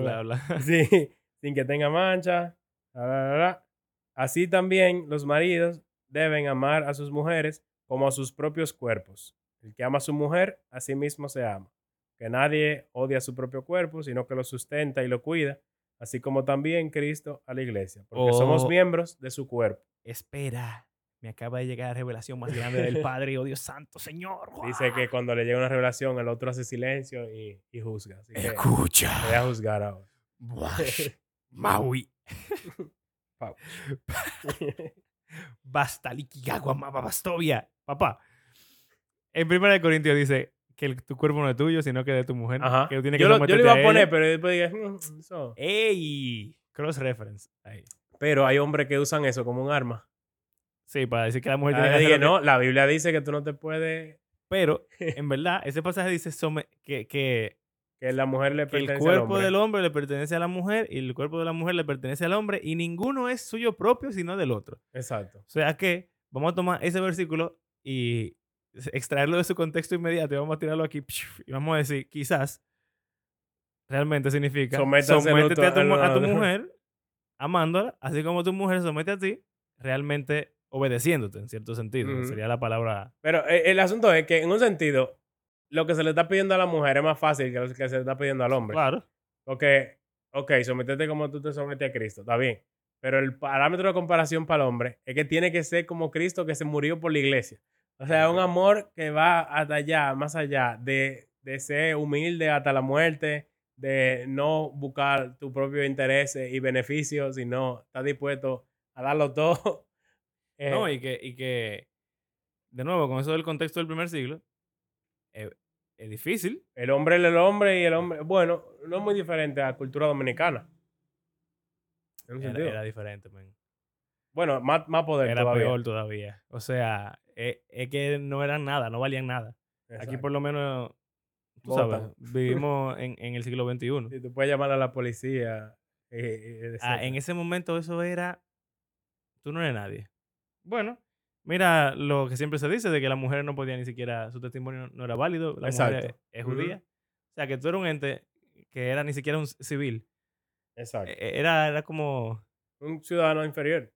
bla, bla. Sí, sin que tenga mancha. bla, bla, bla, bla. Así también los maridos deben amar a sus mujeres como a sus propios cuerpos. El que ama a su mujer, a sí mismo se ama. Que nadie odia su propio cuerpo, sino que lo sustenta y lo cuida, así como también Cristo a la iglesia, porque somos Oh. miembros de su cuerpo. Espera. Me acaba de llegar la revelación más grande del Padre. Oh Dios santo, Señor. Dice que cuando le llega una revelación, el otro hace silencio y, y juzga. Así que voy Escucha. a juzgar ahora. Maui. Basta, Likigawa, Mama Bastovia. Papá. En 1 Corintios dice que el- tu cuerpo no es tuyo, sino que de tu mujer. Ajá. Que tú tienes que Yo, lo, yo lo iba a poner, pero después dije, "Mm, eso". ¡Ey! Cross reference. Ahí. Pero hay hombres que usan eso como un arma. Sí, para decir que la mujer Ah, tiene que hacer dije, que- no, la Biblia dice que tú no te puedes, Pero, en verdad, ese pasaje dice que, que, que la mujer le el pertenece al cuerpo hombre. del hombre le pertenece a la mujer y el cuerpo de la mujer le pertenece al hombre y ninguno es suyo propio, sino del otro. Exacto. O sea que vamos a tomar ese versículo y extraerlo de su contexto inmediato y vamos a tirarlo aquí y vamos a decir, quizás realmente significa sométete a tu, a mujer amándola, así como tu mujer se somete a ti, realmente obedeciéndote en cierto sentido. Sería la palabra. Pero eh, el asunto es que, en un sentido, lo que se le está pidiendo a la mujer es más fácil que lo que se le está pidiendo al hombre. Claro. Porque, ok, someterte como tú te sometes a Cristo, está bien. Pero el parámetro de comparación para el hombre es que tiene que ser como Cristo que se murió por la iglesia. O sea, un amor que va hasta allá, más allá, de, de ser humilde hasta la muerte, de no buscar tu propio interés y beneficios, sino estar dispuesto a darlo todo. Eh, No, y que, y que, de nuevo, con eso del contexto del primer siglo, eh, es difícil. El hombre es el hombre y el hombre, bueno, no es muy diferente a la cultura dominicana. Era, diferente, man. Bueno, más, más poder Era todavía. peor todavía. O sea, eh, es, que no eran nada, no valían nada. Aquí por lo menos, tú Votan. sabes, vivimos en, en el siglo XXI. Si tú puedes llamar a la policía. eh, eh, Ah, en ese momento eso era, tú no eres nadie. Bueno, mira lo que siempre se dice de que la mujer no podía ni siquiera, su testimonio no era válido, la mujer Exacto. es, es judía. O sea, que tú eres un ente que era ni siquiera un civil. Exacto. E- Era, era como, un ciudadano inferior.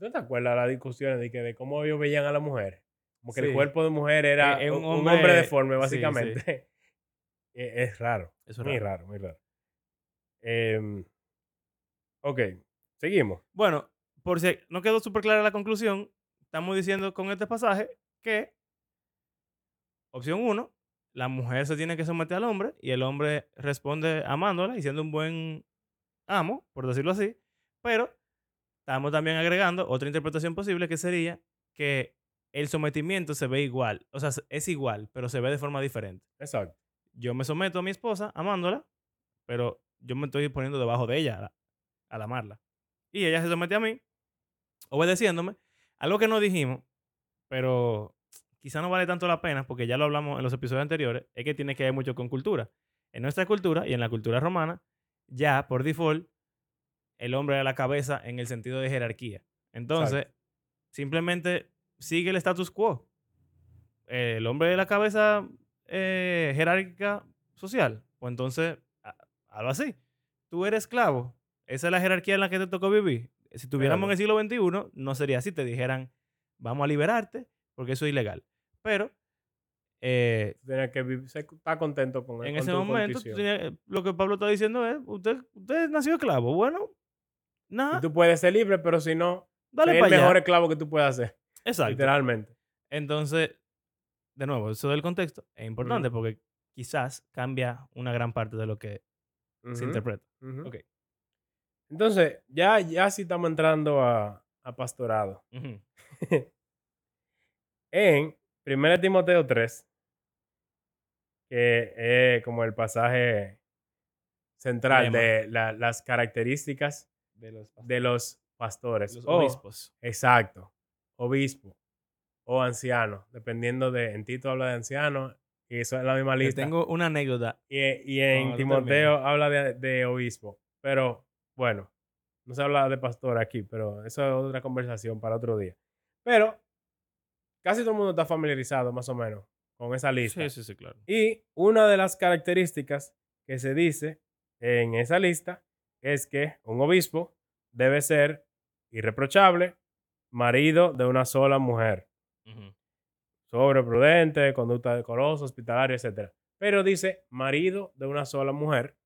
¿Tú te acuerdas de las discusiones de, que, de cómo ellos veían a la mujer? Como que Sí. el cuerpo de mujer era Eh, eh, un, un un hombre, hombre- deforme, sí, sí. básicamente. Eh, es raro. muy raro. muy raro. Em, ok, seguimos. Bueno, por si no quedó súper clara la conclusión, estamos diciendo con este pasaje que, opción uno, la mujer se tiene que someter al hombre y el hombre responde amándola y siendo un buen amo, por decirlo así, pero estamos también agregando otra interpretación posible que sería que el sometimiento se ve igual, o sea, es igual, pero se ve de forma diferente. Exacto. Yo me someto a mi esposa amándola, pero yo me estoy poniendo debajo de ella al, amarla. Y ella se somete a mí, obedeciéndome. Algo que no dijimos, pero quizá no vale tanto la pena, porque ya lo hablamos en los episodios anteriores, es que tiene que ver mucho con cultura. En nuestra cultura y en la cultura romana, ya por default, el hombre era la cabeza en el sentido de jerarquía. Entonces, Exacto. simplemente sigue el status quo. El hombre es la cabeza eh, jerárquica social. Pues entonces, hazlo así. Tú eres esclavo. Esa es la jerarquía en la que te tocó vivir. Si tuviéramos en el siglo XXI, no sería así. Te dijeran, vamos a liberarte, porque eso es ilegal. Pero eh, tienes que vivir- estar contento con, en con ese momento, lo que Pablo está diciendo es, usted, usted nació esclavo. Bueno, tú puedes ser libre, pero si no, dale es el allá. mejor esclavo que tú puedas ser. Exacto. Literalmente. Entonces, de nuevo, eso del contexto es importante porque quizás cambia una gran parte de lo que se interpreta. ujú. Ok. Entonces, ya, ya sí estamos entrando a, a pastorado. En 1 Timoteo 3, que es como el pasaje central Lema. de la- las características De los, de los pastores. los o- obispos. Exacto. Obispo o anciano, dependiendo de, en Tito habla de anciano y eso es la misma lista. tengo una anécdota. Y, y en Timoteo habla de, de obispo. Pero bueno, no se habla de pastor aquí, pero eso es otra conversación para otro día. Pero casi todo el mundo está familiarizado más o menos con esa lista. Sí, sí, sí, claro. Y una de las características que se dice en esa lista es que un obispo debe ser irreprochable, marido de una sola mujer, Ujú. sobreprudente, conducta decorosa, hospitalaria, etc. Pero dice marido de una sola mujer,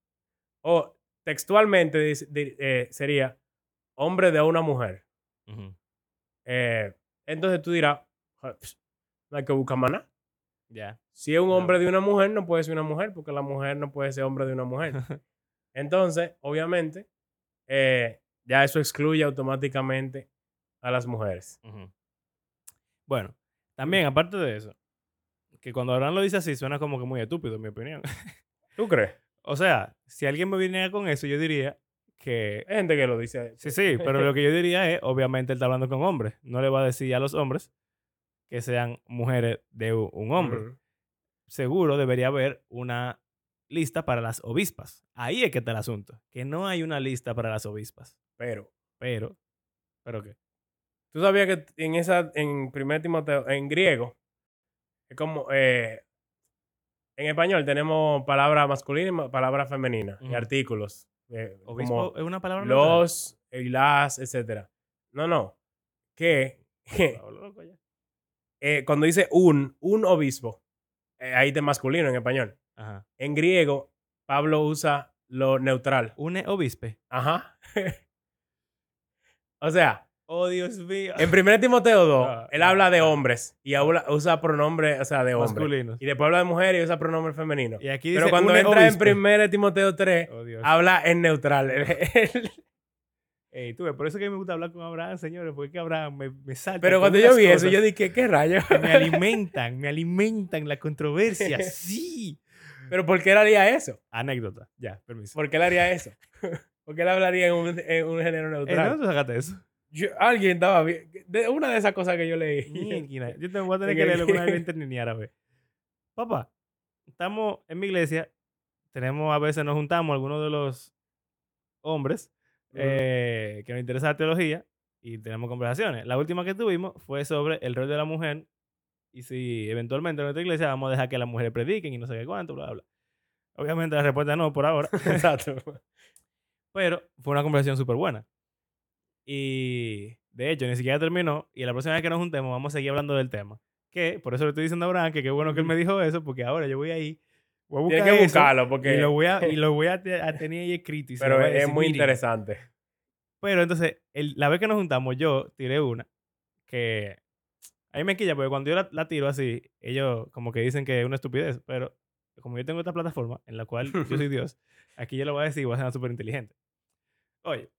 o textualmente dice- di- eh, sería hombre de una mujer. Eh, entonces tú dirás, "Ja, pss, no hay que buscar nada. Ya. Si es un hombre de una mujer, no puede ser una mujer, porque la mujer no puede ser hombre de una mujer. Entonces, obviamente, eh, ya eso excluye automáticamente a las mujeres. Bueno, también, aparte de eso, que cuando Abraham lo dice así, suena como que muy estúpido, en mi opinión. ¿Tú crees? o sea, si alguien me viniera con eso, yo diría que. Hay gente que lo dice. Sí, sí, pero lo que yo diría es, obviamente, él está hablando con hombres. No le va a decir a los hombres que sean mujeres de un hombre. Seguro debería haber una lista para las obispas. Ahí es que está el asunto. Que no hay una lista para las obispas. Pero, Pero, ¿pero qué? ¿tú sabías que en esa, en primer Timoteo, en griego, es como, eh, en español tenemos palabra masculina y palabra femenina y Ujú. artículos. eh, Obispo como es una palabra los y las, etcétera. No, no. Que eh, cuando dice un, un obispo, eh, ahí de masculino en español. Ajá. En griego, Pablo usa lo neutral. Un obispe. Ajá. o sea, Oh, Dios mío. en 1 Timoteo 2, Ah, él ah, habla de ah. hombres y habla- usa pronombre, o sea, de hombre. Masculinos. Y después habla de mujer y usa pronombre femenino. Y aquí dice Pero cuando un entra obispe. en 1 Timoteo 3, Oh, Dios. habla en neutral. Ey, tú ves, por eso es que me gusta hablar con Abraham, señores, porque que Abraham me, me salta. Pero cuando yo vi eso, yo dije, ¿qué rayos? que Me alimentan, me alimentan la controversia. Sí. Pero ¿por qué él haría eso? Anécdota. Ya, permiso. ¿Por qué él haría eso? ¿Por qué él hablaría en un, en un género Eh, neutral? ¿Dónde tú sacaste eso? Yo- alguien estaba bien. De una de esas cosas que yo leí. Yo te voy a tener En que leer alguna vez ni árabe. Papá, estamos en mi iglesia. Tenemos, a veces nos juntamos algunos de los hombres eh, que nos interesa la teología y tenemos conversaciones. La última que tuvimos fue sobre el rol de la mujer y si eventualmente en nuestra iglesia vamos a dejar que las mujeres prediquen y no sé qué cuánto, bla, bla. Obviamente la respuesta no por ahora, Exacto. pero fue una conversación súper buena. Y de hecho, ni siquiera terminó y la próxima vez que nos juntemos vamos a seguir hablando del tema. Que por eso le estoy diciendo a Abraham que qué bueno que él me dijo eso, porque ahora yo voy ahí, voy a buscar Tienes que eso buscarlo y porque... lo voy a, y lo voy a, te- a tener ahí escrito. y Pero es decir, muy interesante. Pero entonces, el- la vez que nos juntamos, yo tiré una que a mí me quilla, porque cuando yo la, la tiro así, ellos como que dicen que es una estupidez, pero como yo tengo esta plataforma en la cual yo soy Dios, aquí yo lo voy a decir y voy a ser súper inteligente. Oye,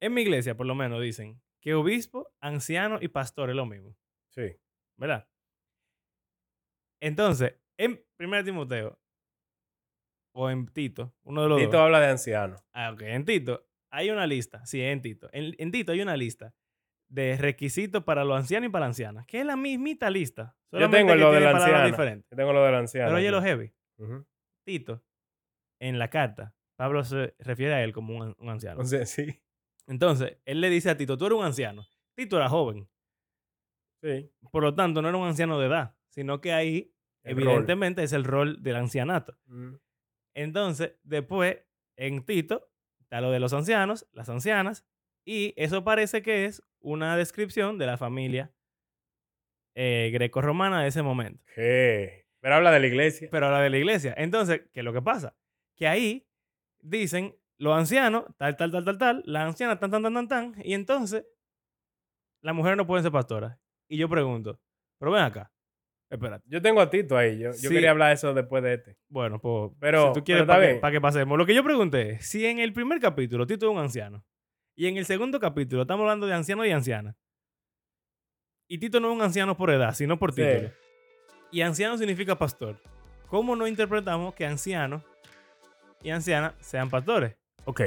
en mi iglesia, por lo menos, dicen que obispo, anciano y pastor es lo mismo, Sí. ¿verdad? Entonces, en 1 Timoteo o en Tito, uno de los Tito dos. habla de anciano. Ah, ok. En Tito hay una lista. Sí, en Tito. En, en Tito hay una lista de requisitos para los ancianos y para las ancianas, que es la mismita lista. Yo tengo lo de la anciana. Yo tengo lo del anciano. Pero oye lo heavy. Tito, en la carta, Pablo se refiere a él como un, an- un anciano. O sea, sí. Entonces, él le dice a Tito, tú eres un anciano. Tito era joven. Sí. Por lo tanto, no era un anciano de edad, sino que ahí, El rol. evidentemente, es el rol del ancianato. Mm. Entonces, después, en Tito, está lo de los ancianos, las ancianas, y eso parece que es una descripción de la familia eh, greco-romana de ese momento. ¿Qué? Pero habla de la iglesia. Pero ahora de la iglesia. Entonces, ¿qué es lo que pasa? Que ahí dicen los ancianos, tal, tal, tal, tal, tal, las ancianas, tan, tan, tan, tan, tan, y entonces las mujeres no pueden ser pastoras. Y yo pregunto, pero ven acá, espérate. Yo tengo a Tito ahí. Yo, yo Sí. quería hablar de eso después de este. Bueno, pues, Pero- si tú quieres, para que, pa' que pasemos. Lo que yo pregunté es, si en el primer capítulo Tito es un anciano, y en el segundo capítulo estamos hablando de anciano y anciana, y Tito no es un anciano por edad, sino por Sí. título. y anciano significa pastor. ¿Cómo no interpretamos que anciano y anciana sean pastores? Ok,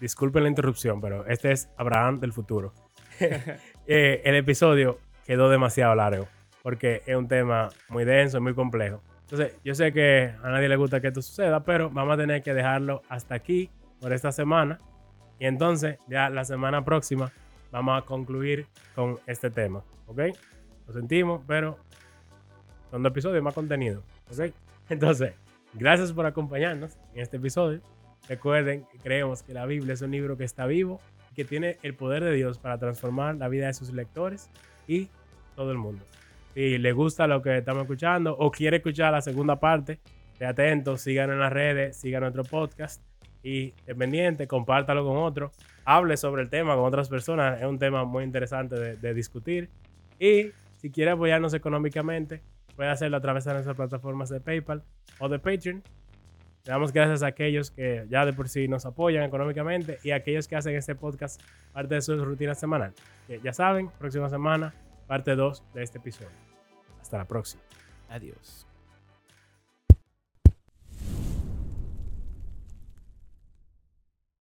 disculpen la interrupción, pero este es Abraham del futuro. Eh, el episodio quedó demasiado largo porque es un tema muy denso, muy complejo. Entonces, yo sé que a nadie le gusta que esto suceda, pero vamos a tener que dejarlo hasta aquí por esta semana. Y entonces, ya la semana próxima, vamos a concluir con este tema. ¿Ok? Lo sentimos, pero son dos episodios más contenido. ¿Ok? Entonces, gracias por acompañarnos en este episodio. Recuerden que creemos que la Biblia es un libro que está vivo y que tiene el poder de Dios para transformar la vida de sus lectores y todo el mundo. Si les gusta lo que estamos escuchando o quiere escuchar la segunda parte, esté atento, sigan en las redes, sigan nuestro podcast y dependiente, compártalo con otros, hable sobre el tema con otras personas, es un tema muy interesante de, discutir. Y si quiere apoyarnos económicamente, puede hacerlo a través de nuestras plataformas de PayPal o de Patreon. Le damos gracias a aquellos que ya de por sí nos apoyan económicamente y a aquellos que hacen este podcast parte de su rutina semanal. Ya saben, próxima semana, parte 2 de este episodio. Hasta la próxima. Adiós.